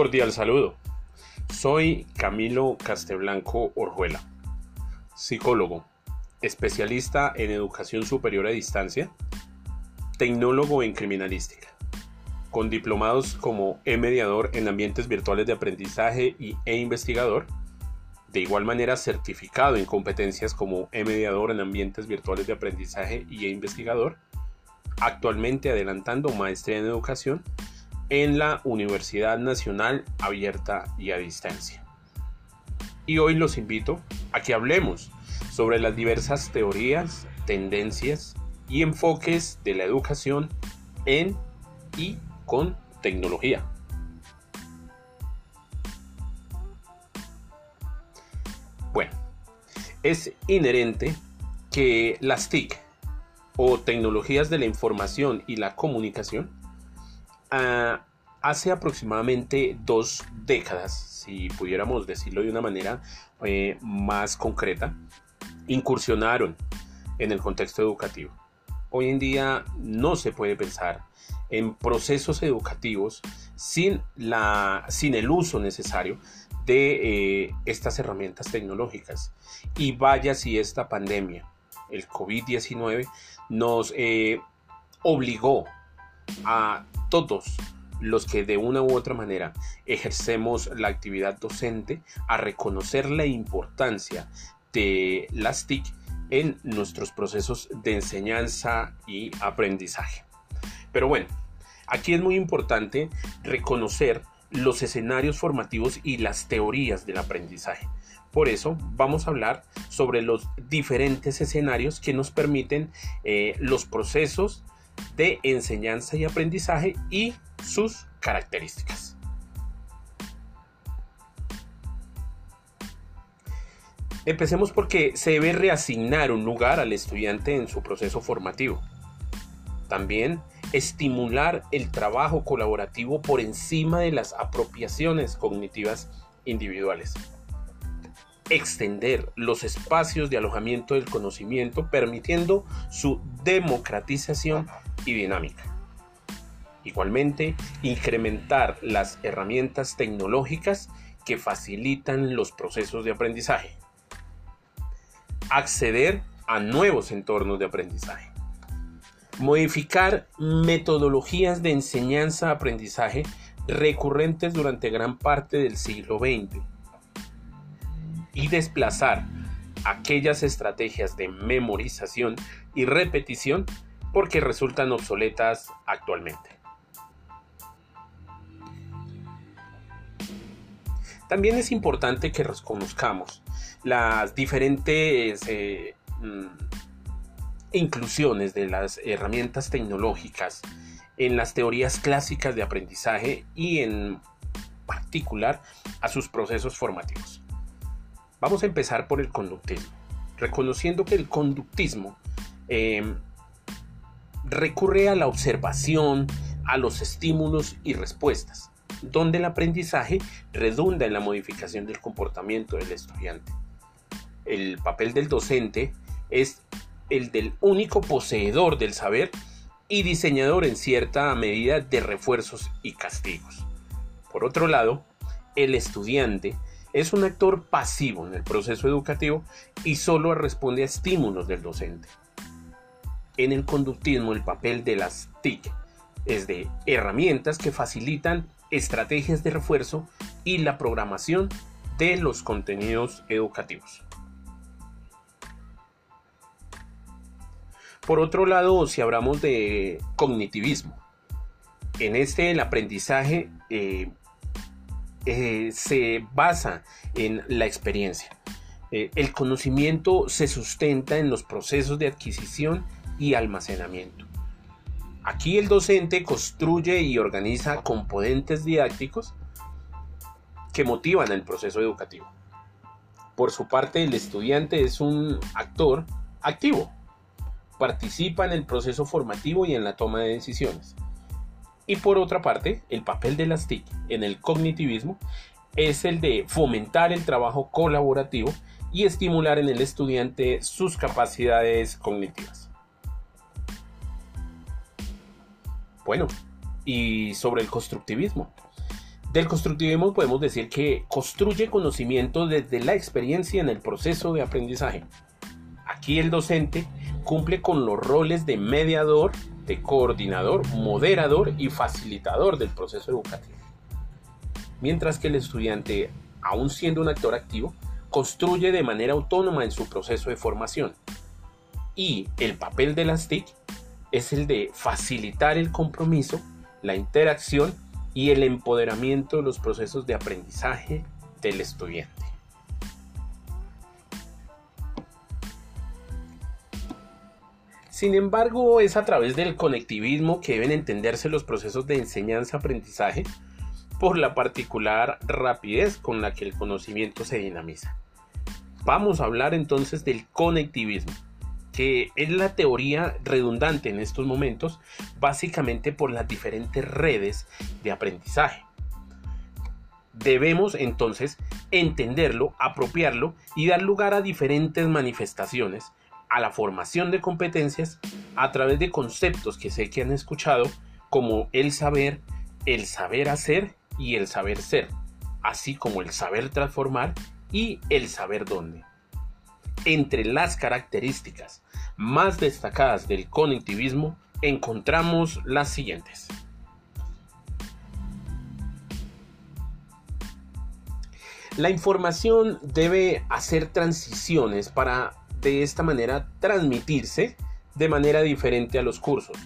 Cordial saludo. Soy Camilo Casteblanco Orjuela, psicólogo, especialista en educación superior a distancia, tecnólogo en criminalística, con diplomados como e-mediador en ambientes virtuales de aprendizaje y e-investigador, de igual manera certificado en competencias como e-mediador en ambientes virtuales de aprendizaje y e-investigador, actualmente adelantando maestría en educación en la Universidad Nacional Abierta y a Distancia. Y hoy los invito a que hablemos sobre las diversas teorías, tendencias y enfoques de la educación en y con tecnología. Bueno, es inherente que las TIC o tecnologías de la información y la comunicación Ah, hace aproximadamente dos décadas, si pudiéramos decirlo de una manera más concreta, incursionaron en el contexto educativo. Hoy en día no se puede pensar en procesos educativos sin, la, sin el uso necesario de eh, estas herramientas tecnológicas. Y vaya si esta pandemia, el COVID-19, nos eh, obligó a todos los que de una u otra manera ejercemos la actividad docente a reconocer la importancia de las TIC en nuestros procesos de enseñanza y aprendizaje. Pero bueno, aquí es muy importante reconocer los escenarios formativos y las teorías del aprendizaje. Por eso vamos a hablar sobre los diferentes escenarios que nos permiten eh, los procesos de enseñanza y aprendizaje y sus características. Empecemos porque se debe reasignar un lugar al estudiante en su proceso formativo. También estimular el trabajo colaborativo por encima de las apropiaciones cognitivas individuales extender los espacios de alojamiento del conocimiento, permitiendo su democratización y dinámica. Igualmente, incrementar las herramientas tecnológicas que facilitan los procesos de aprendizaje. Acceder a nuevos entornos de aprendizaje. Modificar metodologías de enseñanza-aprendizaje recurrentes durante gran parte del siglo XX y desplazar aquellas estrategias de memorización y repetición porque resultan obsoletas actualmente. También es importante que reconozcamos las diferentes eh, mm, inclusiones de las herramientas tecnológicas en las teorías clásicas de aprendizaje y en particular a sus procesos formativos. Vamos a empezar por el conductismo, reconociendo que el conductismo em, recurre a la observación, a los estímulos y respuestas, donde el aprendizaje redunda en la modificación del comportamiento del estudiante. El papel del docente es el del único poseedor del saber y diseñador en cierta medida de refuerzos y castigos. Por otro lado, el estudiante es un actor pasivo en el proceso educativo y solo responde a estímulos del docente. En el conductismo el papel de las TIC es de herramientas que facilitan estrategias de refuerzo y la programación de los contenidos educativos. Por otro lado, si hablamos de cognitivismo, en este el aprendizaje eh, eh, se basa en la experiencia. Eh, el conocimiento se sustenta en los procesos de adquisición y almacenamiento. Aquí el docente construye y organiza componentes didácticos que motivan el proceso educativo. Por su parte, el estudiante es un actor activo. Participa en el proceso formativo y en la toma de decisiones. Y por otra parte, el papel de las TIC en el cognitivismo es el de fomentar el trabajo colaborativo y estimular en el estudiante sus capacidades cognitivas. Bueno, y sobre el constructivismo. Del constructivismo podemos decir que construye conocimiento desde la experiencia en el proceso de aprendizaje. Aquí el docente cumple con los roles de mediador, coordinador, moderador y facilitador del proceso educativo. Mientras que el estudiante, aún siendo un actor activo, construye de manera autónoma en su proceso de formación. Y el papel de las TIC es el de facilitar el compromiso, la interacción y el empoderamiento de los procesos de aprendizaje del estudiante. Sin embargo, es a través del conectivismo que deben entenderse los procesos de enseñanza-aprendizaje por la particular rapidez con la que el conocimiento se dinamiza. Vamos a hablar entonces del conectivismo, que es la teoría redundante en estos momentos, básicamente por las diferentes redes de aprendizaje. Debemos entonces entenderlo, apropiarlo y dar lugar a diferentes manifestaciones a la formación de competencias a través de conceptos que sé que han escuchado como el saber, el saber hacer y el saber ser, así como el saber transformar y el saber dónde. Entre las características más destacadas del conectivismo encontramos las siguientes. La información debe hacer transiciones para de esta manera transmitirse de manera diferente a los cursos.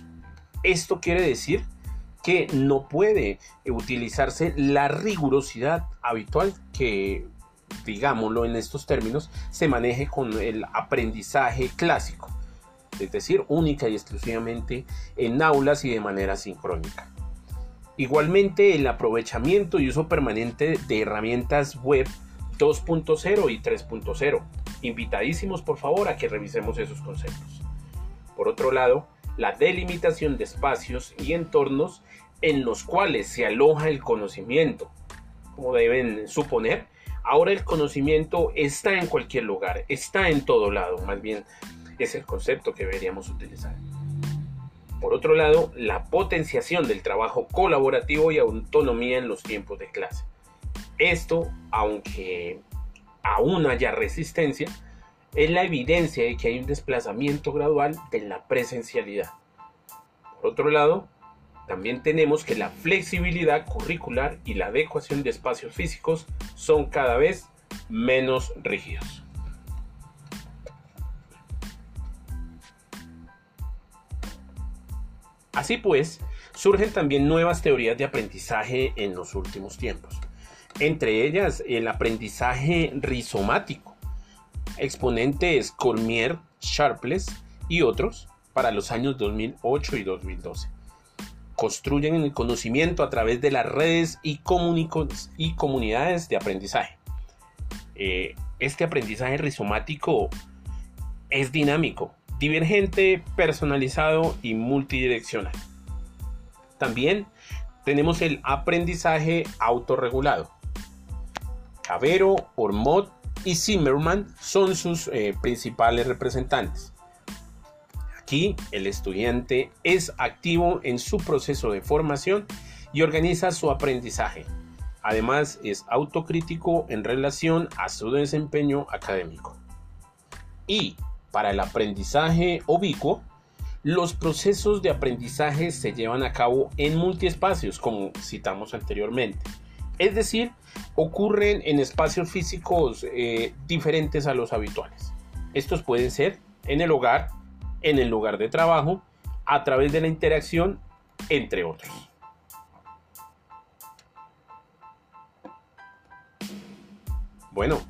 Esto quiere decir que no puede utilizarse la rigurosidad habitual que, digámoslo en estos términos, se maneje con el aprendizaje clásico, es decir, única y exclusivamente en aulas y de manera sincrónica. Igualmente, el aprovechamiento y uso permanente de herramientas web 2.0 y 3.0 invitadísimos por favor a que revisemos esos conceptos. Por otro lado, la delimitación de espacios y entornos en los cuales se aloja el conocimiento. Como deben suponer, ahora el conocimiento está en cualquier lugar, está en todo lado, más bien es el concepto que deberíamos utilizar. Por otro lado, la potenciación del trabajo colaborativo y autonomía en los tiempos de clase. Esto, aunque aún haya resistencia, es la evidencia de que hay un desplazamiento gradual de la presencialidad. Por otro lado, también tenemos que la flexibilidad curricular y la adecuación de espacios físicos son cada vez menos rígidos. Así pues, surgen también nuevas teorías de aprendizaje en los últimos tiempos entre ellas el aprendizaje rizomático, exponentes Cormier, Sharpless y otros para los años 2008 y 2012. Construyen el conocimiento a través de las redes y, y comunidades de aprendizaje. Eh, este aprendizaje rizomático es dinámico, divergente, personalizado y multidireccional. También tenemos el aprendizaje autorregulado, Cabero, Ormond y Zimmerman son sus eh, principales representantes. Aquí el estudiante es activo en su proceso de formación y organiza su aprendizaje. Además es autocrítico en relación a su desempeño académico. Y para el aprendizaje ubicuo, los procesos de aprendizaje se llevan a cabo en multiespacios, como citamos anteriormente. Es decir, ocurren en espacios físicos eh, diferentes a los habituales. Estos pueden ser en el hogar, en el lugar de trabajo, a través de la interacción, entre otros. Bueno,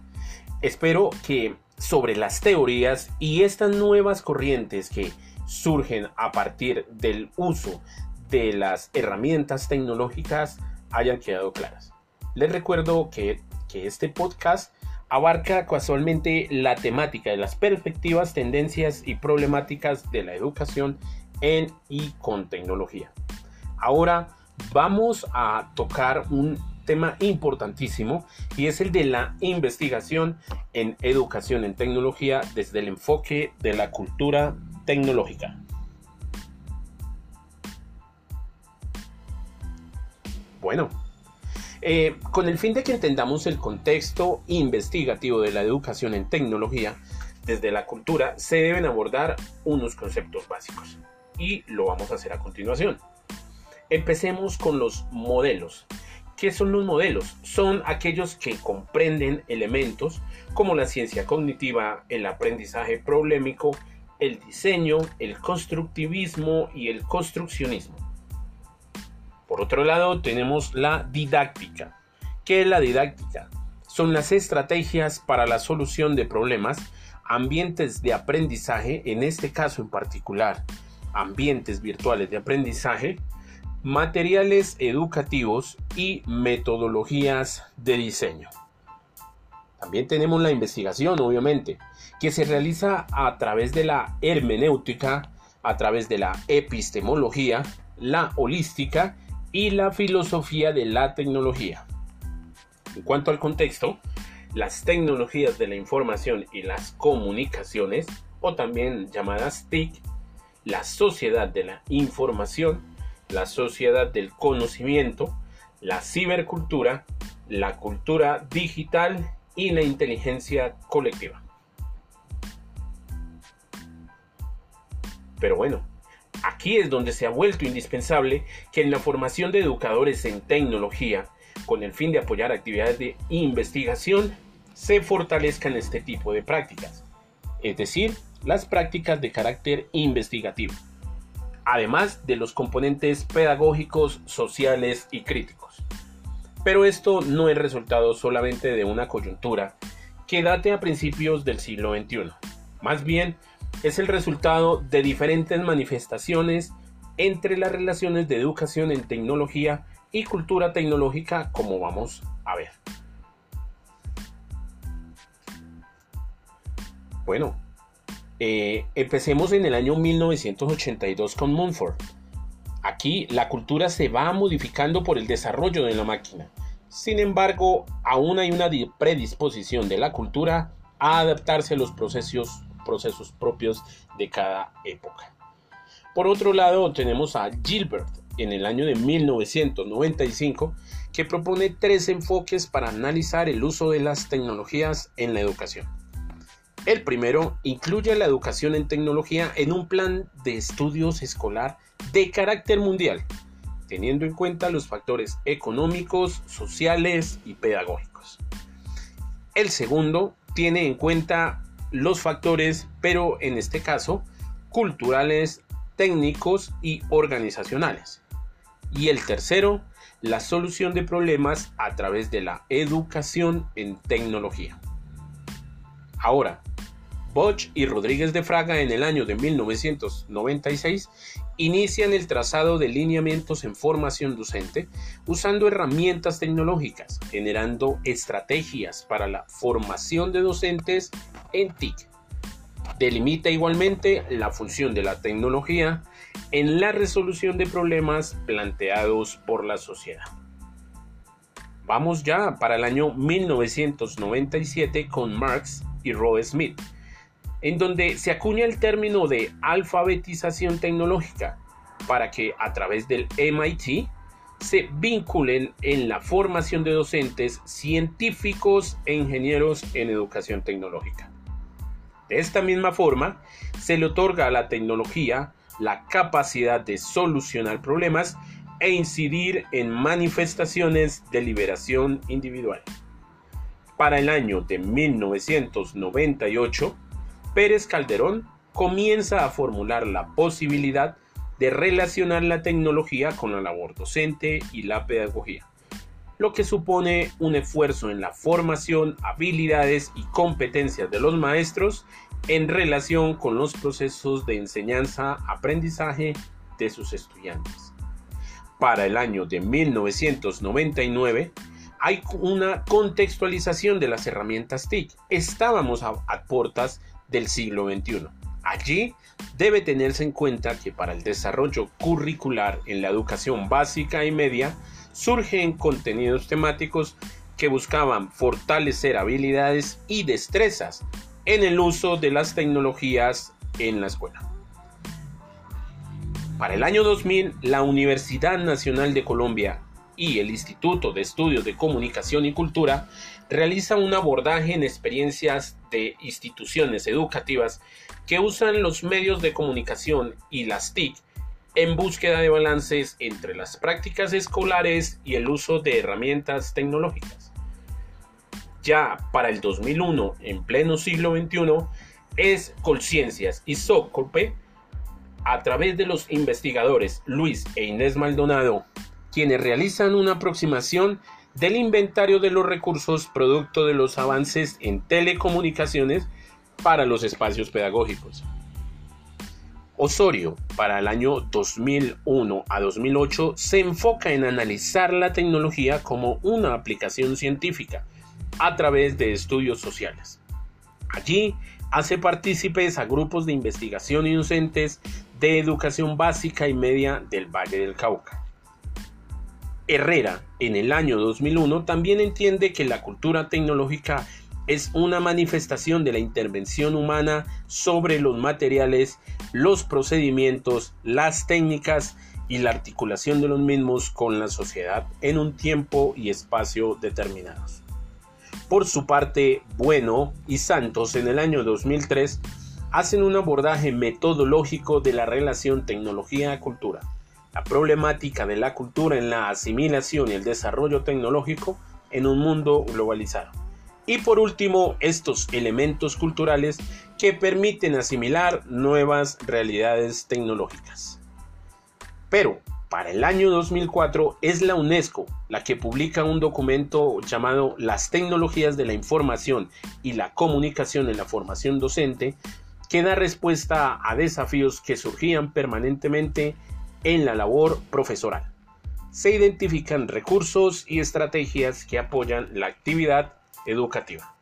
espero que sobre las teorías y estas nuevas corrientes que surgen a partir del uso de las herramientas tecnológicas hayan quedado claras. Les recuerdo que, este podcast abarca casualmente la temática de las perspectivas, tendencias y problemáticas de la educación en y con tecnología. Ahora vamos a tocar un tema importantísimo y es el de la investigación en educación en tecnología desde el enfoque de la cultura tecnológica. Bueno, Eh, con el fin de que entendamos el contexto investigativo de la educación en tecnología, desde la cultura se deben abordar unos conceptos básicos y lo vamos a hacer a continuación. Empecemos con los modelos. ¿Qué son los modelos? Son aquellos que comprenden elementos como la ciencia cognitiva, el aprendizaje problemático, el diseño, el constructivismo y el construccionismo. Por otro lado, tenemos la didáctica. ¿Qué es la didáctica? Son las estrategias para la solución de problemas, ambientes de aprendizaje, en este caso en particular, ambientes virtuales de aprendizaje, materiales educativos y metodologías de diseño. También tenemos la investigación, obviamente, que se realiza a través de la hermenéutica, a través de la epistemología, la holística y la filosofía de la tecnología. En cuanto al contexto, las tecnologías de la información y las comunicaciones, o también llamadas TIC, la sociedad de la información, la sociedad del conocimiento, la cibercultura, la cultura digital y la inteligencia colectiva. Pero bueno, aquí es donde se ha vuelto indispensable que en la formación de educadores en tecnología, con el fin de apoyar actividades de investigación, se fortalezcan este tipo de prácticas, es decir, las prácticas de carácter investigativo, además de los componentes pedagógicos, sociales y críticos. Pero esto no es resultado solamente de una coyuntura que date a principios del siglo XXI. Más bien, es el resultado de diferentes manifestaciones entre las relaciones de educación en tecnología y cultura tecnológica, como vamos a ver. Bueno, eh, empecemos en el año 1982 con Mumford. Aquí la cultura se va modificando por el desarrollo de la máquina. Sin embargo, aún hay una predisposición de la cultura a adaptarse a los procesos, procesos propios de cada época. Por otro lado, tenemos a Gilbert en el año de 1995 que propone tres enfoques para analizar el uso de las tecnologías en la educación. El primero incluye la educación en tecnología en un plan de estudios escolar de carácter mundial, teniendo en cuenta los factores económicos, sociales y pedagógicos. El segundo tiene en cuenta los factores, pero en este caso, culturales, técnicos y organizacionales. Y el tercero, la solución de problemas a través de la educación en tecnología. Ahora, Bosch y Rodríguez de Fraga en el año de 1996 inician el trazado de lineamientos en formación docente usando herramientas tecnológicas, generando estrategias para la formación de docentes en TIC. Delimita igualmente la función de la tecnología en la resolución de problemas planteados por la sociedad. Vamos ya para el año 1997 con Marx y Roe Smith en donde se acuña el término de alfabetización tecnológica para que a través del MIT se vinculen en la formación de docentes, científicos e ingenieros en educación tecnológica. De esta misma forma, se le otorga a la tecnología la capacidad de solucionar problemas e incidir en manifestaciones de liberación individual. Para el año de 1998, Pérez Calderón comienza a formular la posibilidad de relacionar la tecnología con la labor docente y la pedagogía, lo que supone un esfuerzo en la formación, habilidades y competencias de los maestros en relación con los procesos de enseñanza-aprendizaje de sus estudiantes. Para el año de 1999, hay una contextualización de las herramientas TIC. Estábamos a, a del siglo XXI. Allí debe tenerse en cuenta que para el desarrollo curricular en la educación básica y media surgen contenidos temáticos que buscaban fortalecer habilidades y destrezas en el uso de las tecnologías en la escuela. Para el año 2000, la Universidad Nacional de Colombia y el Instituto de Estudios de Comunicación y Cultura realiza un abordaje en experiencias de instituciones educativas que usan los medios de comunicación y las TIC en búsqueda de balances entre las prácticas escolares y el uso de herramientas tecnológicas. Ya para el 2001, en pleno siglo XXI, es Colciencias y Socope, a través de los investigadores Luis e Inés Maldonado, quienes realizan una aproximación del inventario de los recursos producto de los avances en telecomunicaciones para los espacios pedagógicos. Osorio, para el año 2001 a 2008, se enfoca en analizar la tecnología como una aplicación científica a través de estudios sociales. Allí hace partícipes a grupos de investigación y docentes de educación básica y media del Valle del Cauca. Herrera, en el año 2001, también entiende que la cultura tecnológica es una manifestación de la intervención humana sobre los materiales, los procedimientos, las técnicas y la articulación de los mismos con la sociedad en un tiempo y espacio determinados. Por su parte, Bueno y Santos en el año 2003 hacen un abordaje metodológico de la relación tecnología-cultura, la problemática de la cultura en la asimilación y el desarrollo tecnológico en un mundo globalizado. Y por último, estos elementos culturales que permiten asimilar nuevas realidades tecnológicas. Pero para el año 2004 es la UNESCO la que publica un documento llamado Las tecnologías de la información y la comunicación en la formación docente, que da respuesta a desafíos que surgían permanentemente en la labor profesoral. Se identifican recursos y estrategias que apoyan la actividad educativa.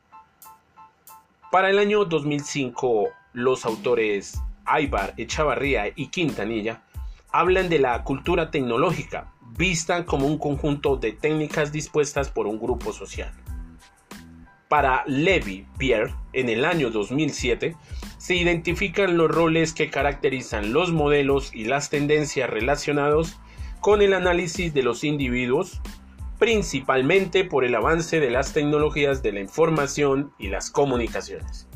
Para el año 2005, los autores Aybar, Echavarría y Quintanilla hablan de la cultura tecnológica, vista como un conjunto de técnicas dispuestas por un grupo social. Para Levi Pierre, en el año 2007, se identifican los roles que caracterizan los modelos y las tendencias relacionados con el análisis de los individuos, principalmente por el avance de las tecnologías de la información y las comunicaciones.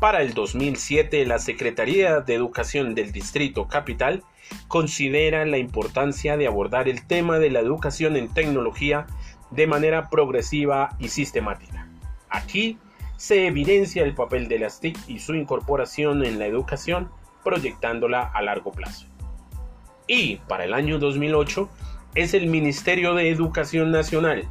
Para el 2007, la Secretaría de Educación del Distrito Capital considera la importancia de abordar el tema de la educación en tecnología de manera progresiva y sistemática. Aquí se evidencia el papel de las TIC y su incorporación en la educación, proyectándola a largo plazo. Y para el año 2008 es el Ministerio de Educación Nacional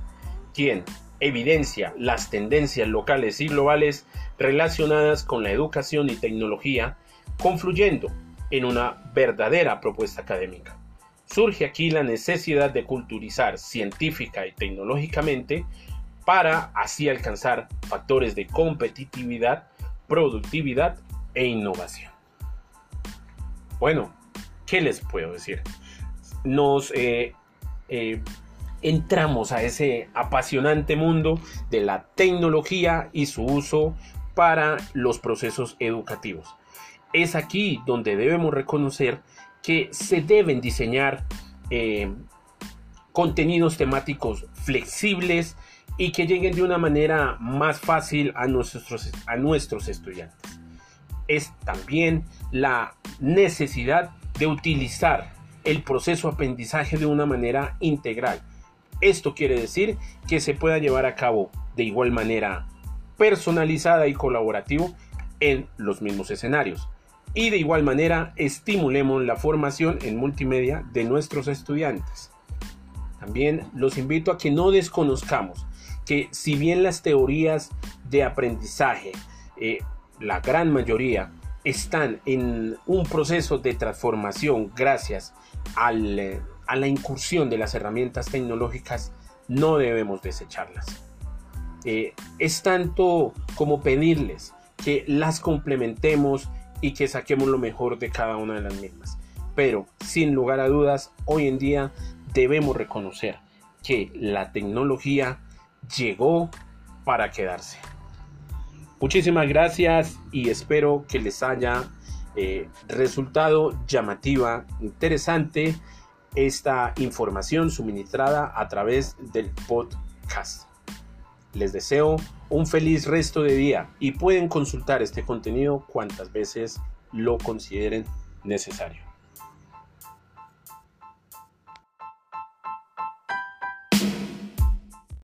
quien evidencia las tendencias locales y globales relacionadas con la educación y tecnología, confluyendo en una verdadera propuesta académica. Surge aquí la necesidad de culturizar científica y tecnológicamente para así alcanzar factores de competitividad, productividad e innovación. Bueno, ¿qué les puedo decir? Nos eh, eh, entramos a ese apasionante mundo de la tecnología y su uso para los procesos educativos. Es aquí donde debemos reconocer que se deben diseñar eh, contenidos temáticos flexibles y que lleguen de una manera más fácil a nuestros, a nuestros estudiantes. Es también la necesidad de utilizar el proceso aprendizaje de una manera integral. Esto quiere decir que se pueda llevar a cabo de igual manera personalizada y colaborativo en los mismos escenarios. Y de igual manera estimulemos la formación en multimedia de nuestros estudiantes. También los invito a que no desconozcamos que si bien las teorías de aprendizaje, eh, la gran mayoría, están en un proceso de transformación gracias eh, a la incursión de las herramientas tecnológicas, no debemos desecharlas. Eh, es tanto como pedirles que las complementemos y que saquemos lo mejor de cada una de las mismas. Pero sin lugar a dudas, hoy en día debemos reconocer que la tecnología llegó para quedarse. Muchísimas gracias y espero que les haya eh, resultado llamativa, interesante esta información suministrada a través del podcast. Les deseo un feliz resto de día y pueden consultar este contenido cuantas veces lo consideren necesario.